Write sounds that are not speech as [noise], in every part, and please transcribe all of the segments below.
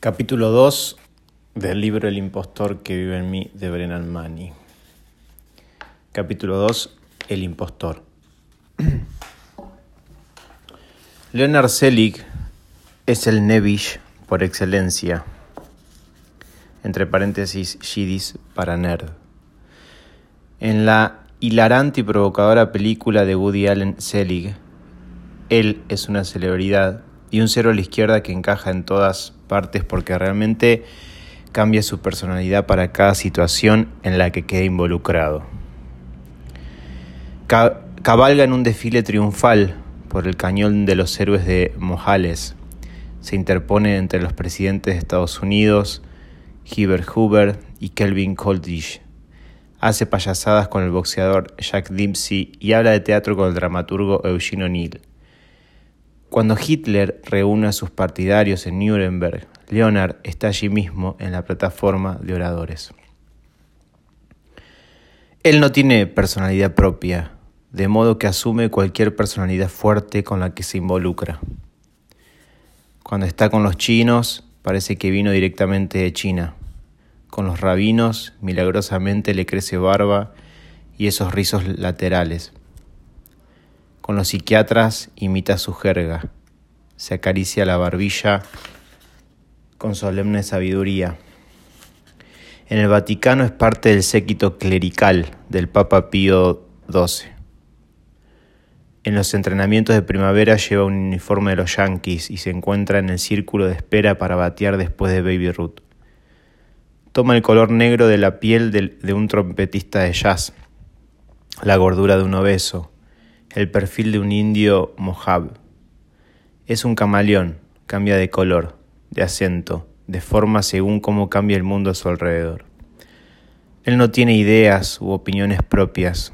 Capítulo 2 del libro El impostor que vive en mí de Brennan Manny. Capítulo 2 El impostor. [clears throat] Leonard Selig es el Nevish por excelencia. Entre paréntesis, Shidis para nerd. En la hilarante y provocadora película de Woody Allen Selig, él es una celebridad y un cero a la izquierda que encaja en todas partes porque realmente cambia su personalidad para cada situación en la que quede involucrado. Cabalga en un desfile triunfal por el cañón de los héroes de Mojales. Se interpone entre los presidentes de Estados Unidos, Heber Hoover y Kelvin Coolidge. Hace payasadas con el boxeador Jack Dempsey y habla de teatro con el dramaturgo Eugene O'Neill. Cuando Hitler reúne a sus partidarios en Nuremberg, Leonard está allí mismo en la plataforma de oradores. Él no tiene personalidad propia, de modo que asume cualquier personalidad fuerte con la que se involucra. Cuando está con los chinos, parece que vino directamente de China. Con los rabinos, milagrosamente le crece barba y esos rizos laterales. Con los psiquiatras imita su jerga, se acaricia la barbilla con solemne sabiduría. En el Vaticano es parte del séquito clerical del Papa Pío XII. En los entrenamientos de primavera lleva un uniforme de los Yankees y se encuentra en el círculo de espera para batear después de Baby Ruth. Toma el color negro de la piel de, un trompetista de jazz, la gordura de un obeso, el perfil de un indio mojab. Es un camaleón, cambia de color, de acento, de forma según cómo cambia el mundo a su alrededor. Él no tiene ideas u opiniones propias,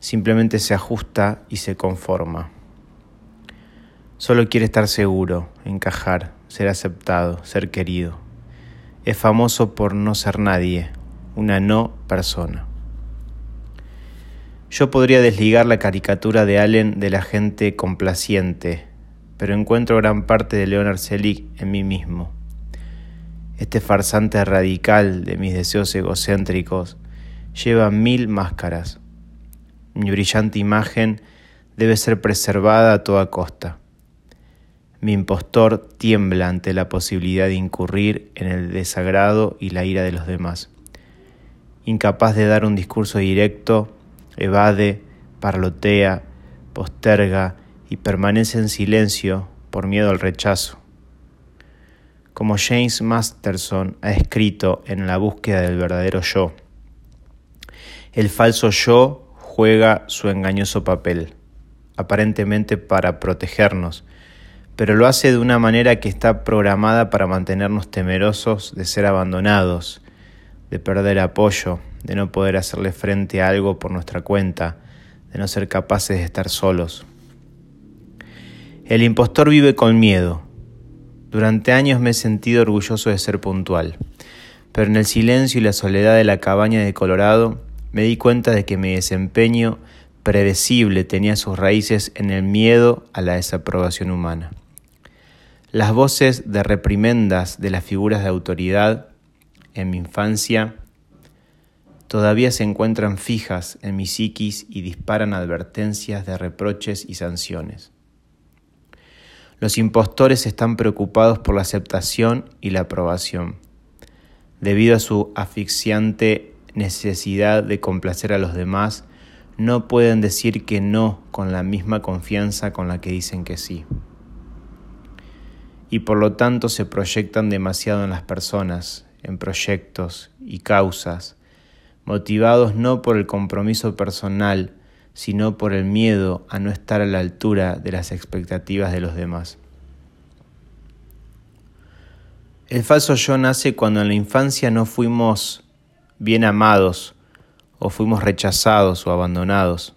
simplemente se ajusta y se conforma. Solo quiere estar seguro, encajar, ser aceptado, ser querido. Es famoso por no ser nadie, una no persona. Yo podría desligar la caricatura de Allen de la gente complaciente, pero encuentro gran parte de Leonard Selig en mí mismo. Este farsante radical de mis deseos egocéntricos lleva mil máscaras. Mi brillante imagen debe ser preservada a toda costa. Mi impostor tiembla ante la posibilidad de incurrir en el desagrado y la ira de los demás. Incapaz de dar un discurso directo, evade, parlotea, posterga y permanece en silencio por miedo al rechazo. Como James Masterson ha escrito en La búsqueda del verdadero yo, el falso yo juega su engañoso papel, aparentemente para protegernos, pero lo hace de una manera que está programada para mantenernos temerosos de ser abandonados, de perder apoyo, de no poder hacerle frente a algo por nuestra cuenta, de no ser capaces de estar solos. El impostor vive con miedo. Durante años me he sentido orgulloso de ser puntual, pero en el silencio y la soledad de la cabaña de Colorado me di cuenta de que mi desempeño predecible tenía sus raíces en el miedo a la desaprobación humana. Las voces de reprimendas de las figuras de autoridad en mi infancia todavía se encuentran fijas en mi psiquis y disparan advertencias de reproches y sanciones. Los impostores están preocupados por la aceptación y la aprobación, debido a su asfixiante necesidad de complacer a los demás, no pueden decir que no con la misma confianza con la que dicen que sí. Y por lo tanto se proyectan demasiado en las personas, en proyectos y causas, motivados no por el compromiso personal, sino por el miedo a no estar a la altura de las expectativas de los demás. El falso yo nace cuando en la infancia no fuimos bien amados o fuimos rechazados o abandonados.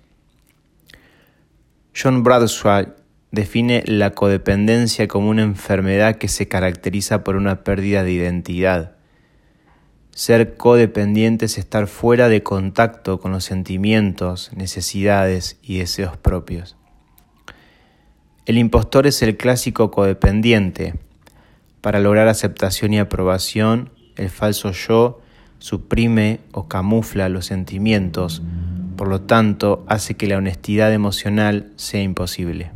John Bradshaw define la codependencia como una enfermedad que se caracteriza por una pérdida de identidad ser codependiente es estar fuera de contacto con los sentimientos, necesidades y deseos propios. El impostor es el clásico codependiente. Para lograr aceptación y aprobación, el falso yo suprime o camufla los sentimientos, por lo tanto hace que la honestidad emocional sea imposible.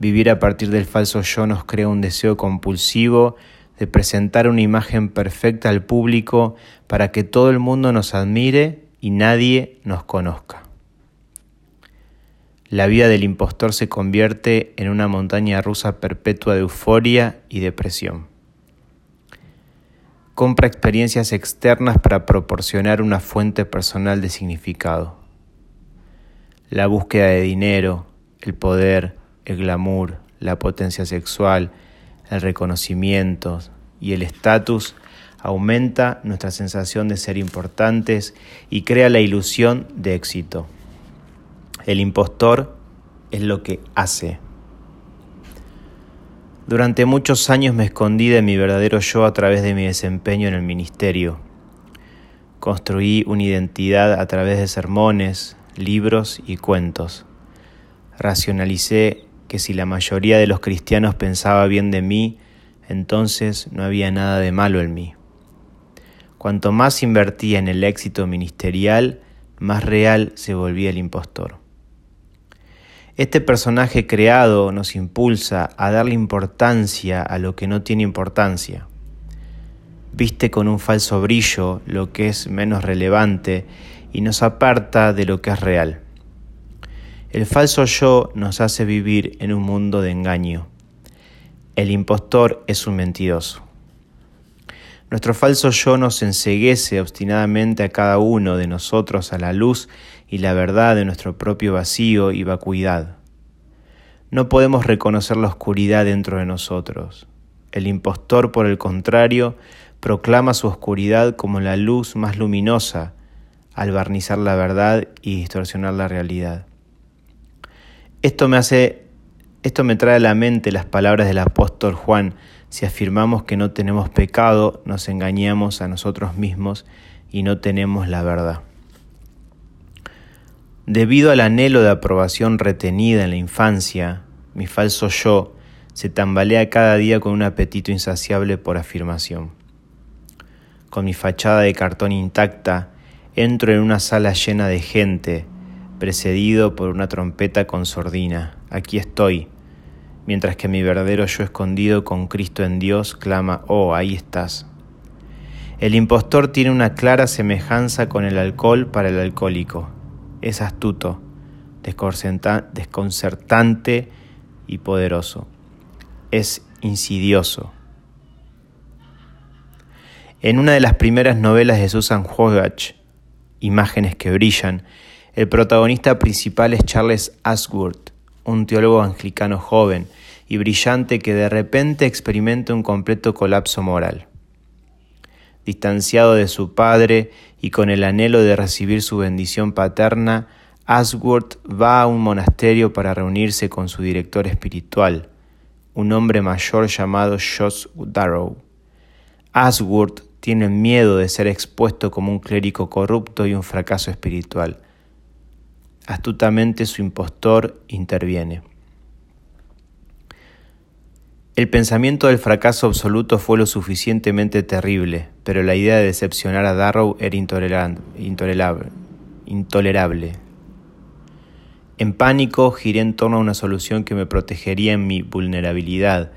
Vivir a partir del falso yo nos crea un deseo compulsivo de presentar una imagen perfecta al público para que todo el mundo nos admire y nadie nos conozca. La vida del impostor se convierte en una montaña rusa perpetua de euforia y depresión. Compra experiencias externas para proporcionar una fuente personal de significado. La búsqueda de dinero, el poder, el glamour, la potencia sexual, el reconocimiento y el estatus aumenta nuestra sensación de ser importantes y crea la ilusión de éxito. El impostor es lo que hace. Durante muchos años me escondí de mi verdadero yo a través de mi desempeño en el ministerio. Construí una identidad a través de sermones, libros y cuentos. Racionalicé que si la mayoría de los cristianos pensaba bien de mí, entonces no había nada de malo en mí. Cuanto más invertía en el éxito ministerial, más real se volvía el impostor. Este personaje creado nos impulsa a darle importancia a lo que no tiene importancia. Viste con un falso brillo lo que es menos relevante y nos aparta de lo que es real. El falso yo nos hace vivir en un mundo de engaño. El impostor es un mentiroso. Nuestro falso yo nos enseguece obstinadamente a cada uno de nosotros a la luz y la verdad de nuestro propio vacío y vacuidad. No podemos reconocer la oscuridad dentro de nosotros. El impostor, por el contrario, proclama su oscuridad como la luz más luminosa al barnizar la verdad y distorsionar la realidad. Esto me hace, esto me trae a la mente las palabras del apóstol Juan. Si afirmamos que no tenemos pecado, nos engañamos a nosotros mismos y no tenemos la verdad. Debido al anhelo de aprobación retenida en la infancia, mi falso yo se tambalea cada día con un apetito insaciable por afirmación. Con mi fachada de cartón intacta, entro en una sala llena de gente, precedido por una trompeta con sordina. Aquí estoy, mientras que mi verdadero yo escondido con Cristo en Dios clama, oh, ahí estás. El impostor tiene una clara semejanza con el alcohol para el alcohólico. Es astuto, desconcertante y poderoso. Es insidioso. En una de las primeras novelas de Susan Hoggach, Imágenes que brillan, el protagonista principal es Charles Ashworth, un teólogo anglicano joven y brillante que de repente experimenta un completo colapso moral. Distanciado de su padre y con el anhelo de recibir su bendición paterna, Ashworth va a un monasterio para reunirse con su director espiritual, un hombre mayor llamado Josh Darrow. Ashworth tiene miedo de ser expuesto como un clérigo corrupto y un fracaso espiritual Astutamente su impostor interviene. El pensamiento del fracaso absoluto fue lo suficientemente terrible, pero la idea de decepcionar a Darrow era intolerable. intolerable. En pánico giré en torno a una solución que me protegería en mi vulnerabilidad,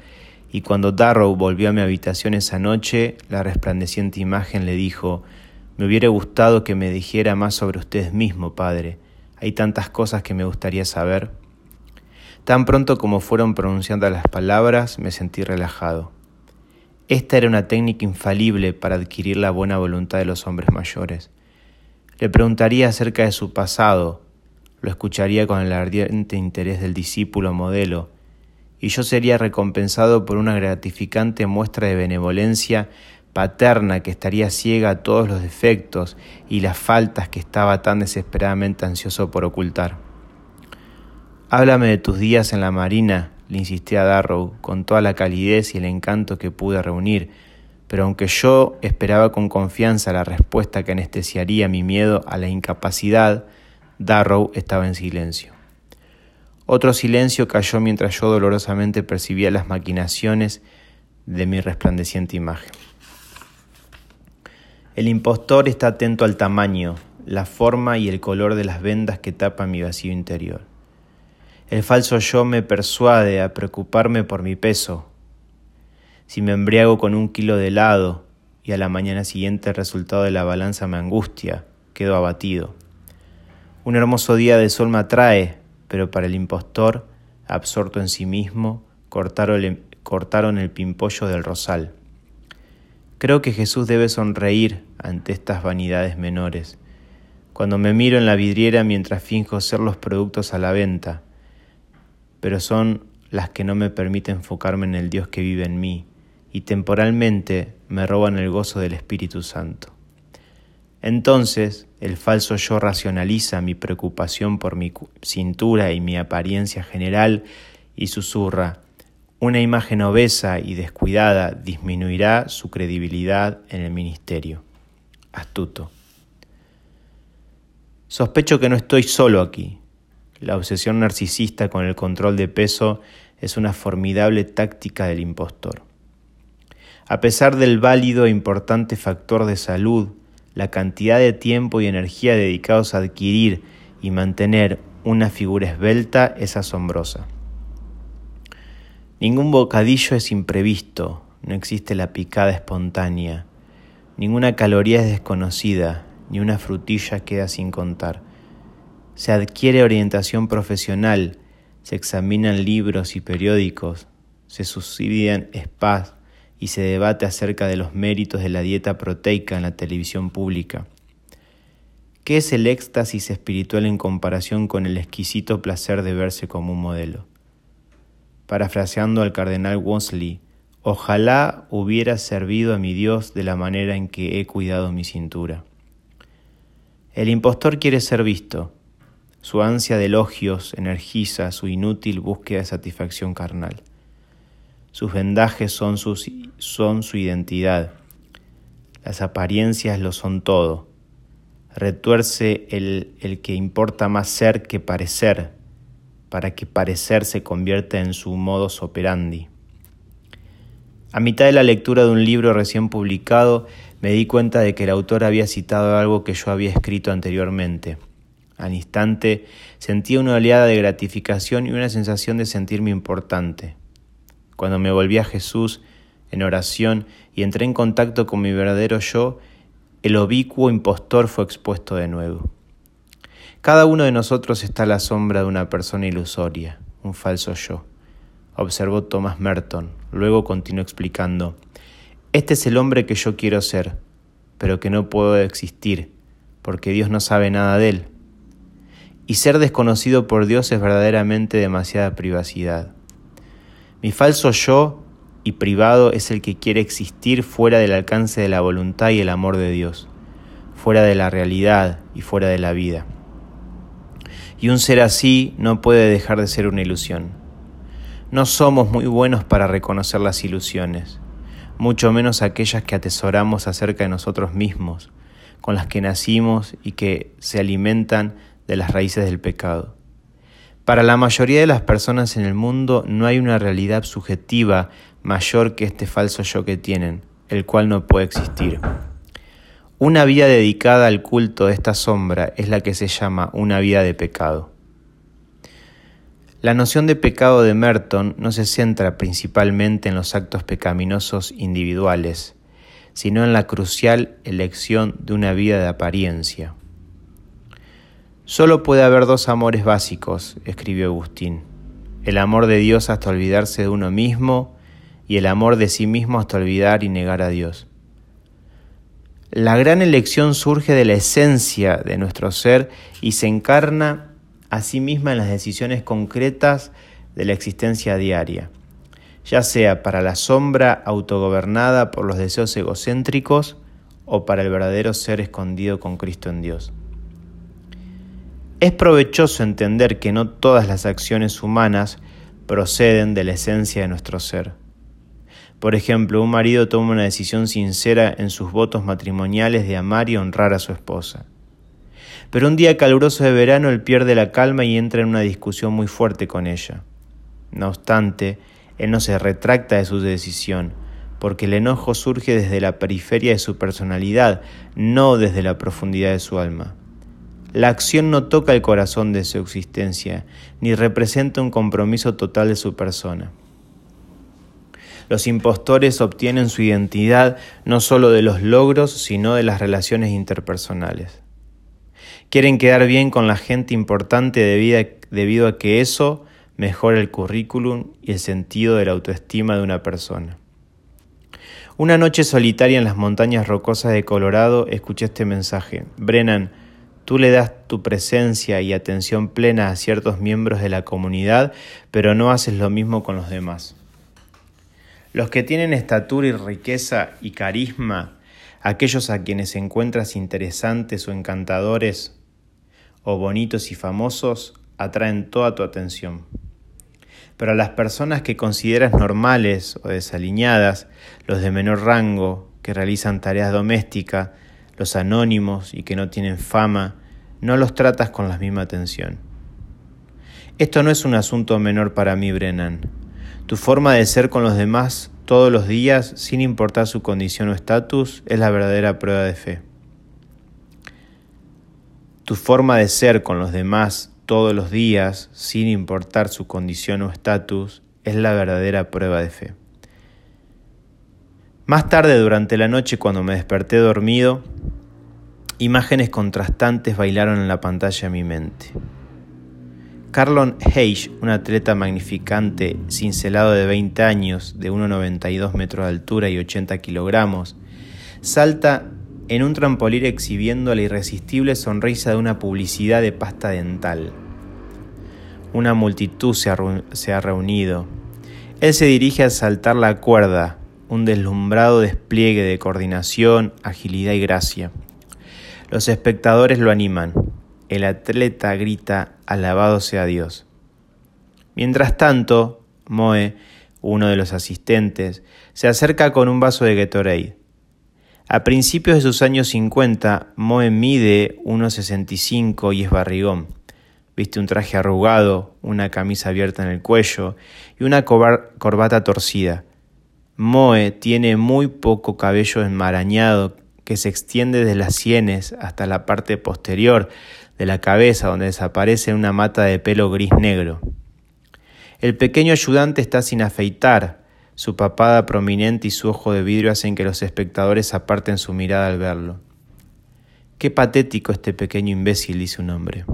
y cuando Darrow volvió a mi habitación esa noche, la resplandeciente imagen le dijo, me hubiera gustado que me dijera más sobre usted mismo, padre. Hay tantas cosas que me gustaría saber. Tan pronto como fueron pronunciando las palabras, me sentí relajado. Esta era una técnica infalible para adquirir la buena voluntad de los hombres mayores. Le preguntaría acerca de su pasado, lo escucharía con el ardiente interés del discípulo modelo, y yo sería recompensado por una gratificante muestra de benevolencia paterna que estaría ciega a todos los defectos y las faltas que estaba tan desesperadamente ansioso por ocultar. Háblame de tus días en la marina, le insistí a Darrow con toda la calidez y el encanto que pude reunir, pero aunque yo esperaba con confianza la respuesta que anestesiaría mi miedo a la incapacidad, Darrow estaba en silencio. Otro silencio cayó mientras yo dolorosamente percibía las maquinaciones de mi resplandeciente imagen. El impostor está atento al tamaño, la forma y el color de las vendas que tapan mi vacío interior. El falso yo me persuade a preocuparme por mi peso. Si me embriago con un kilo de helado y a la mañana siguiente el resultado de la balanza me angustia, quedo abatido. Un hermoso día de sol me atrae, pero para el impostor, absorto en sí mismo, cortaron el, cortaron el pimpollo del rosal. Creo que Jesús debe sonreír ante estas vanidades menores. Cuando me miro en la vidriera mientras finjo ser los productos a la venta, pero son las que no me permiten enfocarme en el Dios que vive en mí y temporalmente me roban el gozo del Espíritu Santo. Entonces el falso yo racionaliza mi preocupación por mi cintura y mi apariencia general y susurra, una imagen obesa y descuidada disminuirá su credibilidad en el ministerio. Astuto. Sospecho que no estoy solo aquí. La obsesión narcisista con el control de peso es una formidable táctica del impostor. A pesar del válido e importante factor de salud, la cantidad de tiempo y energía dedicados a adquirir y mantener una figura esbelta es asombrosa. Ningún bocadillo es imprevisto, no existe la picada espontánea, ninguna caloría es desconocida, ni una frutilla queda sin contar. Se adquiere orientación profesional, se examinan libros y periódicos, se subsidian spas y se debate acerca de los méritos de la dieta proteica en la televisión pública. ¿Qué es el éxtasis espiritual en comparación con el exquisito placer de verse como un modelo? Parafraseando al cardenal Wolsey, ojalá hubiera servido a mi Dios de la manera en que he cuidado mi cintura. El impostor quiere ser visto. Su ansia de elogios energiza su inútil búsqueda de satisfacción carnal. Sus vendajes son, su identidad. Las apariencias lo son todo. Retuerce el que importa más ser que parecer, para que parecer se convierta en su modus operandi. A mitad de la lectura de un libro recién publicado, me di cuenta de que el autor había citado algo que yo había escrito anteriormente. Al instante sentí una oleada de gratificación y una sensación de sentirme importante. Cuando me volví a Jesús en oración y entré en contacto con mi verdadero yo, el obicuo impostor fue expuesto de nuevo. Cada uno de nosotros está a la sombra de una persona ilusoria, un falso yo, observó Thomas Merton. Luego continuó explicando, este es el hombre que yo quiero ser, pero que no puedo existir, porque Dios no sabe nada de él. Y ser desconocido por Dios es verdaderamente demasiada privacidad. Mi falso yo y privado es el que quiere existir fuera del alcance de la voluntad y el amor de Dios, fuera de la realidad y fuera de la vida y un ser así no puede dejar de ser una ilusión. No somos muy buenos para reconocer las ilusiones, mucho menos aquellas que atesoramos acerca de nosotros mismos, con las que nacimos y que se alimentan de las raíces del pecado. Para la mayoría de las personas en el mundo no hay una realidad subjetiva mayor que este falso yo que tienen, el cual no puede existir. Una vida dedicada al culto de esta sombra es la que se llama una vida de pecado. La noción de pecado de Merton no se centra principalmente en los actos pecaminosos individuales, sino en la crucial elección de una vida de apariencia. Solo puede haber dos amores básicos, escribió Agustín, el amor de Dios hasta olvidarse de uno mismo y el amor de sí mismo hasta olvidar y negar a Dios. La gran elección surge de la esencia de nuestro ser y se encarna a sí misma en las decisiones concretas de la existencia diaria, ya sea para la sombra autogobernada por los deseos egocéntricos o para el verdadero ser escondido con Cristo en Dios. Es provechoso entender que no todas las acciones humanas proceden de la esencia de nuestro ser por ejemplo, un marido toma una decisión sincera en sus votos matrimoniales de amar y honrar a su esposa. Pero un día caluroso de verano él pierde la calma y entra en una discusión muy fuerte con ella. No obstante, él no se retracta de su decisión, porque el enojo surge desde la periferia de su personalidad, no desde la profundidad de su alma. La acción no toca el corazón de su existencia, ni representa un compromiso total de su persona. Los impostores obtienen su identidad no solo de los logros, sino de las relaciones interpersonales. Quieren quedar bien con la gente importante debido a que eso mejora el currículum y el sentido de la autoestima de una persona. Una noche solitaria en las montañas rocosas de Colorado escuché este mensaje. Brennan, tú le das tu presencia y atención plena a ciertos miembros de la comunidad, pero no haces lo mismo con los demás. Los que tienen estatura y riqueza y carisma, aquellos a quienes encuentras interesantes o encantadores, o bonitos y famosos, atraen toda tu atención. Pero a las personas que consideras normales o desaliñadas, los de menor rango, que realizan tareas domésticas, los anónimos y que no tienen fama, no los tratas con la misma atención. Esto no es un asunto menor para mí, Brennan. Tu forma de ser con los demás todos los días, sin importar su condición o estatus, es la verdadera prueba de fe. Tu forma de ser con los demás todos los días, sin importar su condición o estatus, es la verdadera prueba de fe. Más tarde durante la noche, cuando me desperté dormido, imágenes contrastantes bailaron en la pantalla de mi mente. Carlon Hayes, un atleta magnificante, cincelado de 20 años, de 1,92 metros de altura y 80 kilogramos, salta en un trampolín exhibiendo la irresistible sonrisa de una publicidad de pasta dental. Una multitud se ha, se ha reunido. Él se dirige a saltar la cuerda, un deslumbrado despliegue de coordinación, agilidad y gracia. Los espectadores lo animan. El atleta grita, alabado sea Dios. Mientras tanto, Moe, uno de los asistentes, se acerca con un vaso de Gatorade. A principios de sus años 50, Moe mide 1,65 y es barrigón. Viste un traje arrugado, una camisa abierta en el cuello y una corbata torcida. Moe tiene muy poco cabello enmarañado que se extiende desde las sienes hasta la parte posterior de la cabeza donde desaparece una mata de pelo gris negro. El pequeño ayudante está sin afeitar, su papada prominente y su ojo de vidrio hacen que los espectadores aparten su mirada al verlo. Qué patético este pequeño imbécil, dice un hombre.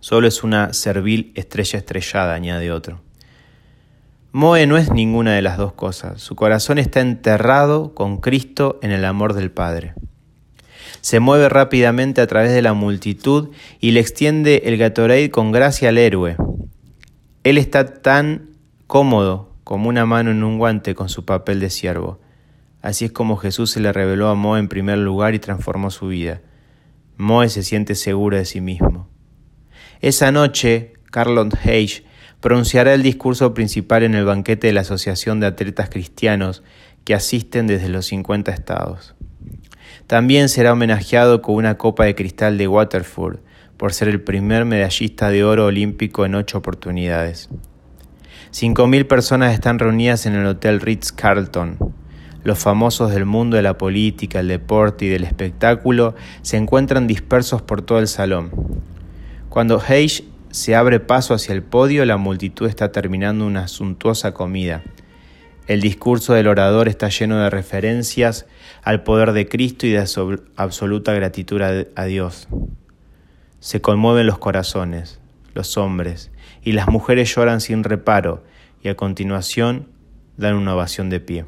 Solo es una servil estrella estrellada, añade otro. Moe no es ninguna de las dos cosas. Su corazón está enterrado con Cristo en el amor del Padre se mueve rápidamente a través de la multitud y le extiende el Gatorade con gracia al héroe. Él está tan cómodo como una mano en un guante con su papel de siervo. Así es como Jesús se le reveló a Moe en primer lugar y transformó su vida. Moe se siente seguro de sí mismo. Esa noche, Carlon Hayes pronunciará el discurso principal en el banquete de la Asociación de Atletas Cristianos que asisten desde los 50 estados. También será homenajeado con una copa de cristal de Waterford por ser el primer medallista de oro olímpico en ocho oportunidades. Cinco mil personas están reunidas en el Hotel Ritz-Carlton. Los famosos del mundo de la política, el deporte y del espectáculo se encuentran dispersos por todo el salón. Cuando Hayes se abre paso hacia el podio, la multitud está terminando una suntuosa comida. El discurso del orador está lleno de referencias al poder de Cristo y de absoluta gratitud a Dios. Se conmueven los corazones, los hombres, y las mujeres lloran sin reparo y a continuación dan una ovación de pie.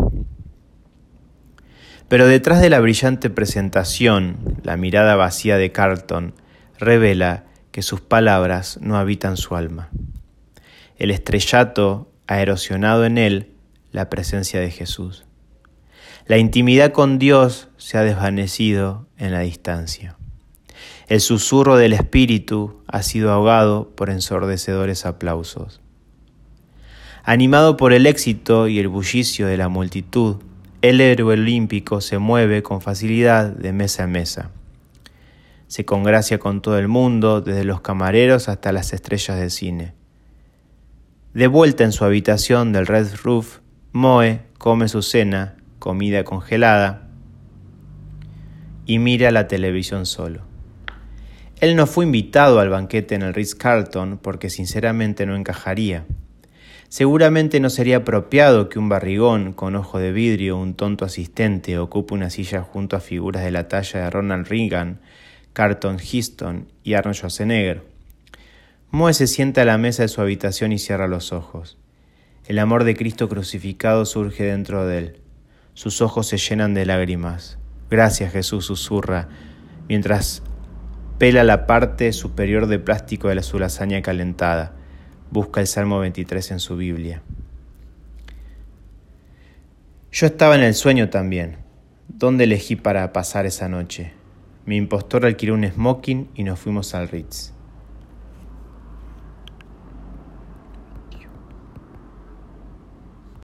Pero detrás de la brillante presentación, la mirada vacía de Carlton revela que sus palabras no habitan su alma. El estrellato ha erosionado en él la presencia de Jesús. La intimidad con Dios se ha desvanecido en la distancia. El susurro del Espíritu ha sido ahogado por ensordecedores aplausos. Animado por el éxito y el bullicio de la multitud, el héroe olímpico se mueve con facilidad de mesa a mesa. Se congracia con todo el mundo, desde los camareros hasta las estrellas de cine. De vuelta en su habitación del Red Roof, Moe come su cena, comida congelada, y mira la televisión solo. Él no fue invitado al banquete en el Ritz-Carlton porque sinceramente no encajaría. Seguramente no sería apropiado que un barrigón con ojo de vidrio, un tonto asistente, ocupe una silla junto a figuras de la talla de Ronald Reagan, Carlton Heston y Arnold Schwarzenegger. Moe se sienta a la mesa de su habitación y cierra los ojos. El amor de Cristo crucificado surge dentro de él. Sus ojos se llenan de lágrimas. Gracias Jesús, susurra, mientras pela la parte superior de plástico de la su lasaña calentada. Busca el Salmo 23 en su Biblia. Yo estaba en el sueño también. ¿Dónde elegí para pasar esa noche? Mi impostor alquiló un smoking y nos fuimos al Ritz.